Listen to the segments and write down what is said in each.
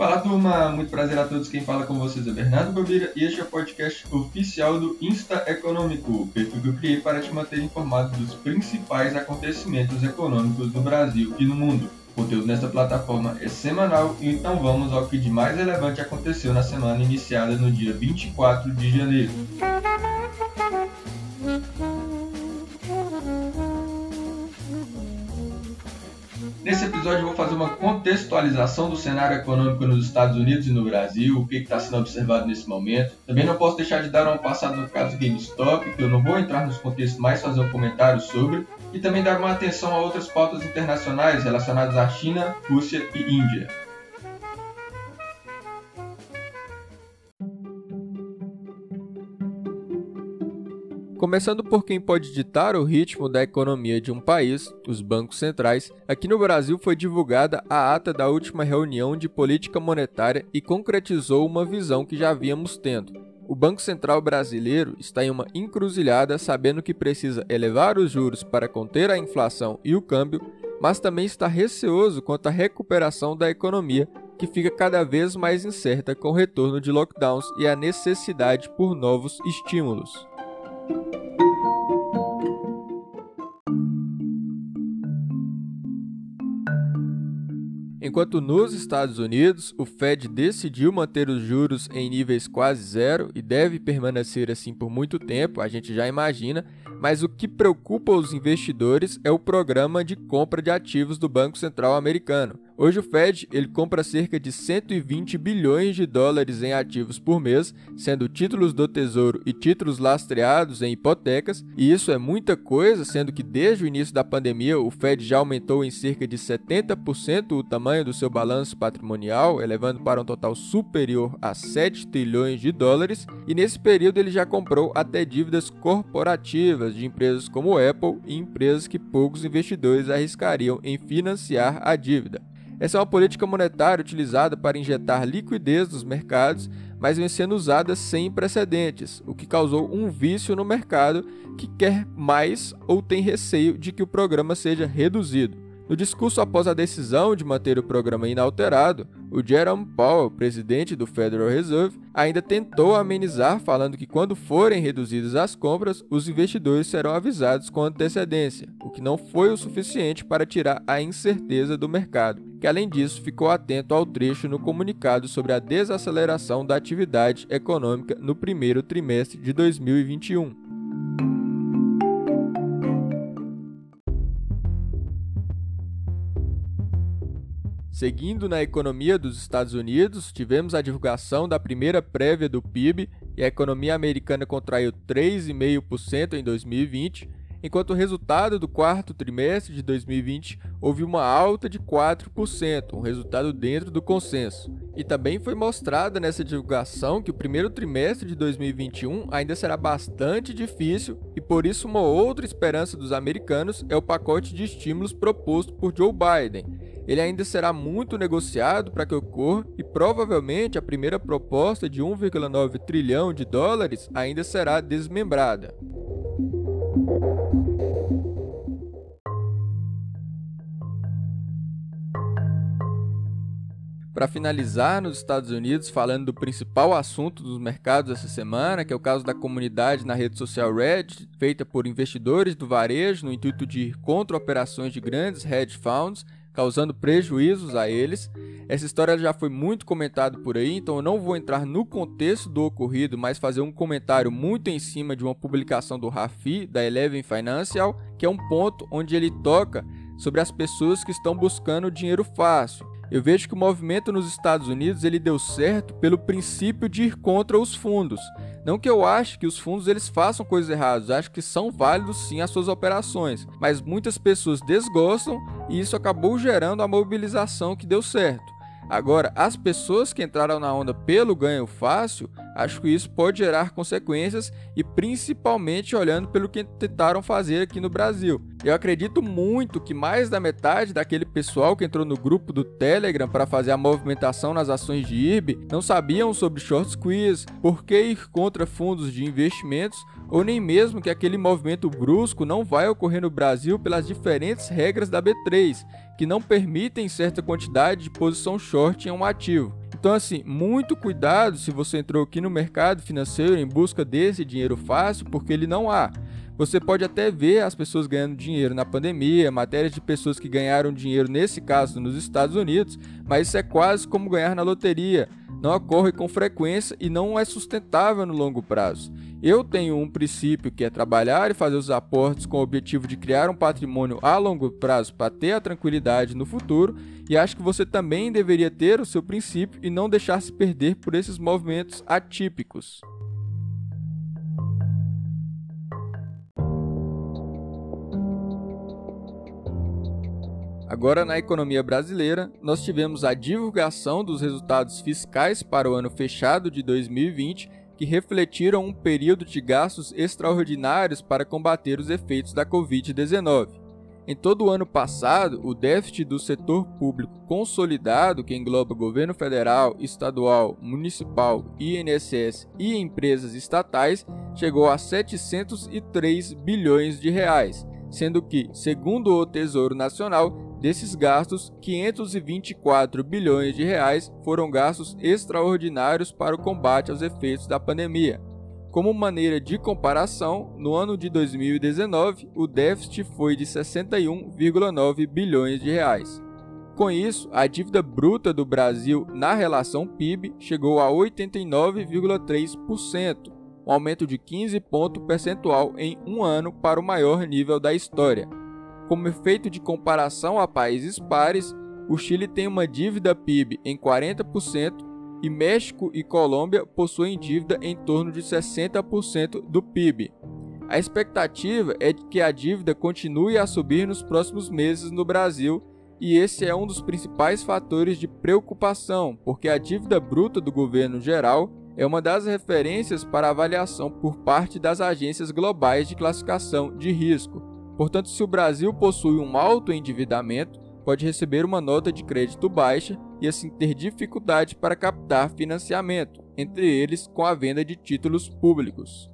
Fala turma, muito prazer a todos. Quem fala com vocês é Bernardo Bobira e este é o podcast oficial do Insta Econômico, perfil que eu criei para te manter informado dos principais acontecimentos econômicos do Brasil e no mundo. O conteúdo nesta plataforma é semanal, então vamos ao que de mais relevante aconteceu na semana iniciada no dia 24 de janeiro. Nesse episódio eu vou fazer uma contextualização do cenário econômico nos Estados Unidos e no Brasil, o que está sendo observado nesse momento. Também não posso deixar de dar uma passada no caso GameStop, que eu não vou entrar nos contextos, mas fazer um comentário sobre, e também dar uma atenção a outras pautas internacionais relacionadas à China, Rússia e Índia. Começando por quem pode ditar o ritmo da economia de um país, os bancos centrais, aqui no Brasil foi divulgada a ata da última reunião de política monetária e concretizou uma visão que já havíamos tendo. O Banco Central brasileiro está em uma encruzilhada sabendo que precisa elevar os juros para conter a inflação e o câmbio, mas também está receoso quanto à recuperação da economia, que fica cada vez mais incerta com o retorno de lockdowns e a necessidade por novos estímulos. Enquanto nos Estados Unidos, o Fed decidiu manter os juros em níveis quase zero e deve permanecer assim por muito tempo, a gente já imagina, mas o que preocupa os investidores é o programa de compra de ativos do Banco Central americano. Hoje o Fed ele compra cerca de 120 bilhões de dólares em ativos por mês, sendo títulos do Tesouro e títulos lastreados em hipotecas, e isso é muita coisa, sendo que desde o início da pandemia o Fed já aumentou em cerca de 70% o tamanho do seu balanço patrimonial, elevando para um total superior a 7 trilhões de dólares, e nesse período ele já comprou até dívidas corporativas de empresas como Apple e empresas que poucos investidores arriscariam em financiar a dívida. Essa é uma política monetária utilizada para injetar liquidez nos mercados, mas vem sendo usada sem precedentes, o que causou um vício no mercado que quer mais ou tem receio de que o programa seja reduzido. No discurso após a decisão de manter o programa inalterado, o Jerome Powell, presidente do Federal Reserve, ainda tentou amenizar, falando que quando forem reduzidas as compras, os investidores serão avisados com antecedência, o que não foi o suficiente para tirar a incerteza do mercado, que além disso ficou atento ao trecho no comunicado sobre a desaceleração da atividade econômica no primeiro trimestre de 2021. Seguindo na economia dos Estados Unidos, tivemos a divulgação da primeira prévia do PIB e a economia americana contraiu 3,5% em 2020, enquanto o resultado do quarto trimestre de 2020 houve uma alta de 4%, um resultado dentro do consenso. E também foi mostrada nessa divulgação que o primeiro trimestre de 2021 ainda será bastante difícil e por isso uma outra esperança dos americanos é o pacote de estímulos proposto por Joe Biden ele ainda será muito negociado para que ocorra e provavelmente a primeira proposta de 1,9 trilhão de dólares ainda será desmembrada. Para finalizar, nos Estados Unidos, falando do principal assunto dos mercados essa semana, que é o caso da comunidade na rede social Reddit, feita por investidores do varejo no intuito de ir contra operações de grandes hedge funds causando prejuízos a eles. Essa história já foi muito comentada por aí, então eu não vou entrar no contexto do ocorrido, mas fazer um comentário muito em cima de uma publicação do Rafi, da Eleven Financial, que é um ponto onde ele toca sobre as pessoas que estão buscando dinheiro fácil. Eu vejo que o movimento nos Estados Unidos ele deu certo pelo princípio de ir contra os fundos. Não que eu ache que os fundos eles façam coisas erradas, acho que são válidos sim as suas operações, mas muitas pessoas desgostam e isso acabou gerando a mobilização que deu certo. Agora, as pessoas que entraram na onda pelo ganho fácil, acho que isso pode gerar consequências e principalmente olhando pelo que tentaram fazer aqui no Brasil. Eu acredito muito que mais da metade daquele pessoal que entrou no grupo do Telegram para fazer a movimentação nas ações de IRB não sabiam sobre short squeeze, por que ir contra fundos de investimentos ou nem mesmo que aquele movimento brusco não vai ocorrer no Brasil pelas diferentes regras da B3, que não permitem certa quantidade de posição short em um ativo. Então, assim, muito cuidado se você entrou aqui no mercado financeiro em busca desse dinheiro fácil, porque ele não há. Você pode até ver as pessoas ganhando dinheiro na pandemia, matérias de pessoas que ganharam dinheiro, nesse caso nos Estados Unidos, mas isso é quase como ganhar na loteria. Não ocorre com frequência e não é sustentável no longo prazo. Eu tenho um princípio que é trabalhar e fazer os aportes com o objetivo de criar um patrimônio a longo prazo para ter a tranquilidade no futuro, e acho que você também deveria ter o seu princípio e não deixar se perder por esses movimentos atípicos. Agora, na economia brasileira, nós tivemos a divulgação dos resultados fiscais para o ano fechado de 2020 que refletiram um período de gastos extraordinários para combater os efeitos da Covid-19. Em todo o ano passado, o déficit do setor público consolidado, que engloba governo federal, estadual, municipal, INSS e empresas estatais, chegou a 703 bilhões de reais, sendo que, segundo o Tesouro Nacional, Desses gastos, 524 bilhões de reais foram gastos extraordinários para o combate aos efeitos da pandemia. Como maneira de comparação, no ano de 2019, o déficit foi de 61,9 bilhões de reais. Com isso, a dívida bruta do Brasil na relação PIB chegou a 89,3%, um aumento de 15 pontos percentual em um ano para o maior nível da história. Como efeito de comparação a países pares, o Chile tem uma dívida PIB em 40% e México e Colômbia possuem dívida em torno de 60% do PIB. A expectativa é de que a dívida continue a subir nos próximos meses no Brasil, e esse é um dos principais fatores de preocupação, porque a dívida bruta do governo geral é uma das referências para avaliação por parte das agências globais de classificação de risco, Portanto, se o Brasil possui um alto endividamento, pode receber uma nota de crédito baixa e assim ter dificuldade para captar financiamento, entre eles com a venda de títulos públicos.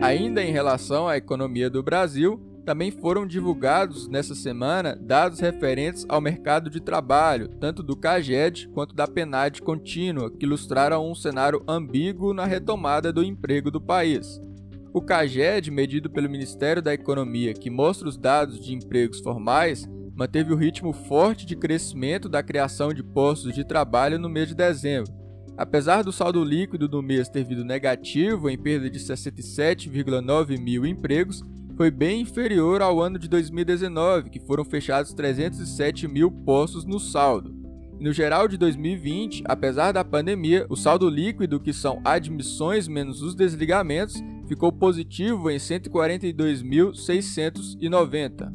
Ainda em relação à economia do Brasil, também foram divulgados nessa semana dados referentes ao mercado de trabalho, tanto do CAGED quanto da PNAD contínua, que ilustraram um cenário ambíguo na retomada do emprego do país. O CAGED, medido pelo Ministério da Economia, que mostra os dados de empregos formais, manteve o ritmo forte de crescimento da criação de postos de trabalho no mês de dezembro. Apesar do saldo líquido do mês ter vindo negativo, em perda de 67,9 mil empregos, foi bem inferior ao ano de 2019, que foram fechados 307 mil postos no saldo. no geral de 2020, apesar da pandemia, o saldo líquido, que são admissões menos os desligamentos, ficou positivo em 142.690.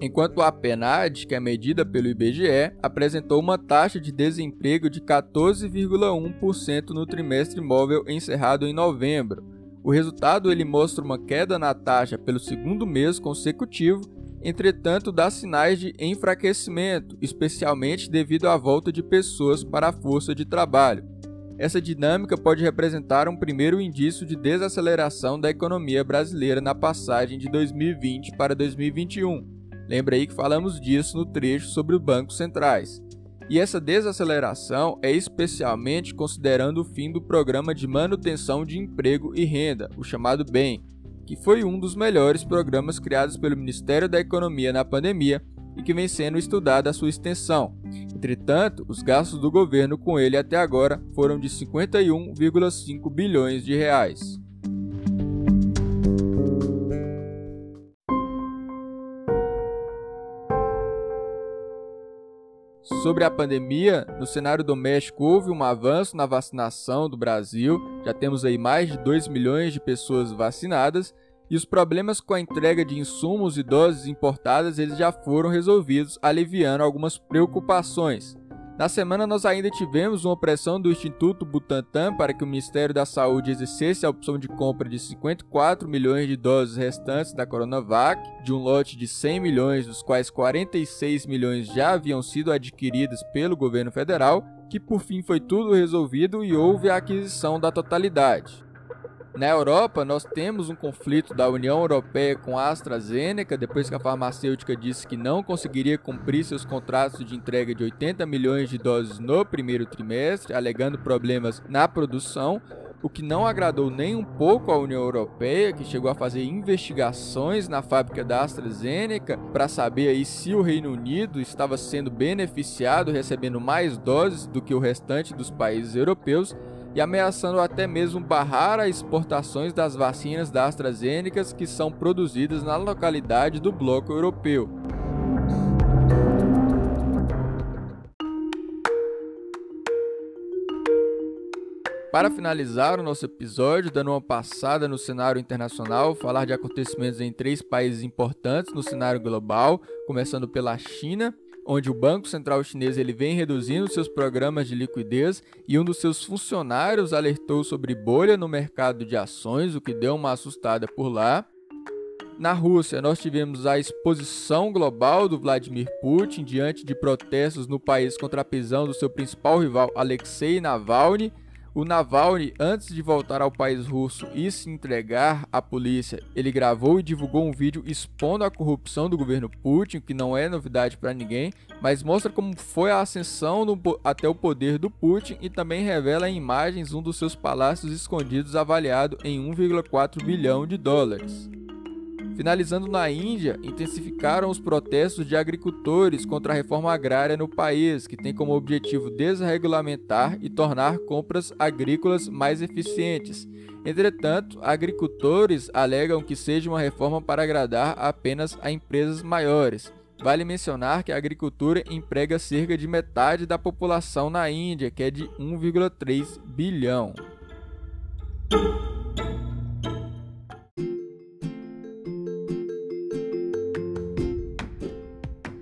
Enquanto a PNAD, que é medida pelo IBGE, apresentou uma taxa de desemprego de 14,1% no trimestre móvel encerrado em novembro, o resultado ele mostra uma queda na taxa pelo segundo mês consecutivo, entretanto dá sinais de enfraquecimento, especialmente devido à volta de pessoas para a força de trabalho. Essa dinâmica pode representar um primeiro indício de desaceleração da economia brasileira na passagem de 2020 para 2021. Lembra aí que falamos disso no trecho sobre os bancos centrais. E essa desaceleração é especialmente considerando o fim do Programa de Manutenção de Emprego e Renda, o chamado BEM, que foi um dos melhores programas criados pelo Ministério da Economia na pandemia e que vem sendo estudada a sua extensão. Entretanto, os gastos do governo com ele até agora foram de 51,5 bilhões de reais. Sobre a pandemia, no cenário doméstico houve um avanço na vacinação do Brasil, já temos aí mais de 2 milhões de pessoas vacinadas, e os problemas com a entrega de insumos e doses importadas eles já foram resolvidos, aliviando algumas preocupações. Na semana, nós ainda tivemos uma pressão do Instituto Butantan para que o Ministério da Saúde exercesse a opção de compra de 54 milhões de doses restantes da Coronavac, de um lote de 100 milhões, dos quais 46 milhões já haviam sido adquiridas pelo governo federal, que por fim foi tudo resolvido e houve a aquisição da totalidade. Na Europa, nós temos um conflito da União Europeia com a AstraZeneca, depois que a farmacêutica disse que não conseguiria cumprir seus contratos de entrega de 80 milhões de doses no primeiro trimestre, alegando problemas na produção o que não agradou nem um pouco à União Europeia, que chegou a fazer investigações na fábrica da AstraZeneca para saber aí se o Reino Unido estava sendo beneficiado recebendo mais doses do que o restante dos países europeus e ameaçando até mesmo barrar as exportações das vacinas da AstraZeneca que são produzidas na localidade do bloco europeu. Para finalizar o nosso episódio, dando uma passada no cenário internacional, falar de acontecimentos em três países importantes no cenário global, começando pela China, onde o Banco Central Chinês ele vem reduzindo seus programas de liquidez e um dos seus funcionários alertou sobre bolha no mercado de ações, o que deu uma assustada por lá. Na Rússia, nós tivemos a exposição global do Vladimir Putin diante de protestos no país contra a prisão do seu principal rival Alexei Navalny o Navalny, antes de voltar ao país russo e se entregar à polícia, ele gravou e divulgou um vídeo expondo a corrupção do governo Putin, que não é novidade para ninguém, mas mostra como foi a ascensão até o poder do Putin e também revela em imagens um dos seus palácios escondidos avaliado em 1,4 bilhão de dólares. Finalizando na Índia, intensificaram os protestos de agricultores contra a reforma agrária no país, que tem como objetivo desregulamentar e tornar compras agrícolas mais eficientes. Entretanto, agricultores alegam que seja uma reforma para agradar apenas a empresas maiores. Vale mencionar que a agricultura emprega cerca de metade da população na Índia, que é de 1,3 bilhão.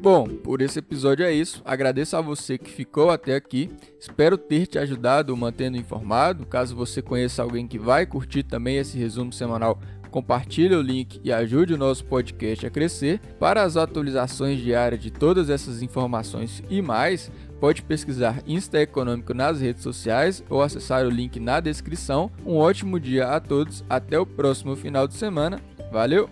Bom, por esse episódio é isso. Agradeço a você que ficou até aqui. Espero ter te ajudado mantendo informado. Caso você conheça alguém que vai curtir também esse resumo semanal, compartilhe o link e ajude o nosso podcast a crescer. Para as atualizações diárias de todas essas informações e mais, pode pesquisar Insta Econômico nas redes sociais ou acessar o link na descrição. Um ótimo dia a todos, até o próximo final de semana. Valeu!